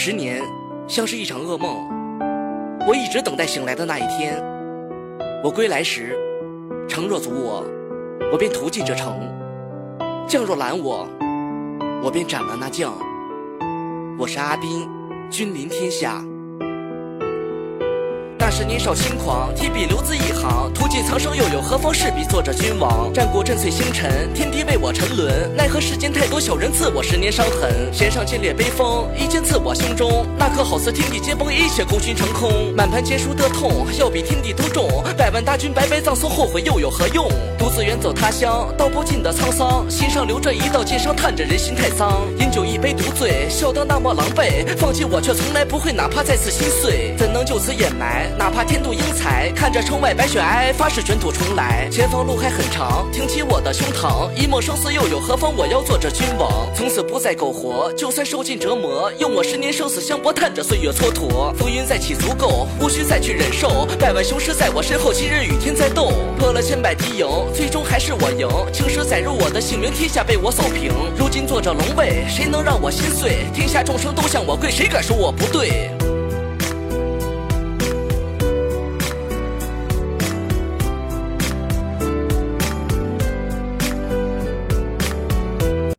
十年像是一场噩梦，我一直等待醒来的那一天。我归来时，城若阻我，我便屠尽这城；将若拦我，我便斩了那将。我是阿斌，君临天下。那时年少轻狂，提笔留字一行，途经苍生，又有何妨？试笔作者君王。战国震碎星辰，天地为我沉沦。奈何世间太多小人刺我十年伤痕。弦上剑裂悲风，一剑刺我胸中。那刻好似天地皆崩，一切功勋成空。满盘皆输的痛，要比天地都重。百万大军白白葬送，后悔又有何用？独自远走他乡，道不尽的沧桑，心上留着一道剑伤，叹着人心太丧。饮酒一杯独醉，笑得那么狼狈。放弃我却从来不会，哪怕再次心碎，怎能就此掩埋？哪怕天妒英才，看着城外白雪皑皑发，是卷土重来。前方路还很长，挺起我的胸膛，一梦生死又有何妨？我要做这君王，从此不再苟活，就算受尽折磨，用我十年生死相搏，叹着岁月蹉跎。风云再起足够，无需再去忍受，百万雄师在我身后，今日与天在斗，破了千百敌营，最终还是我赢。青史载入我的姓名，天下被我扫平。如今坐着龙位，谁能让我心碎？天下众生都向我跪，谁敢说我不对？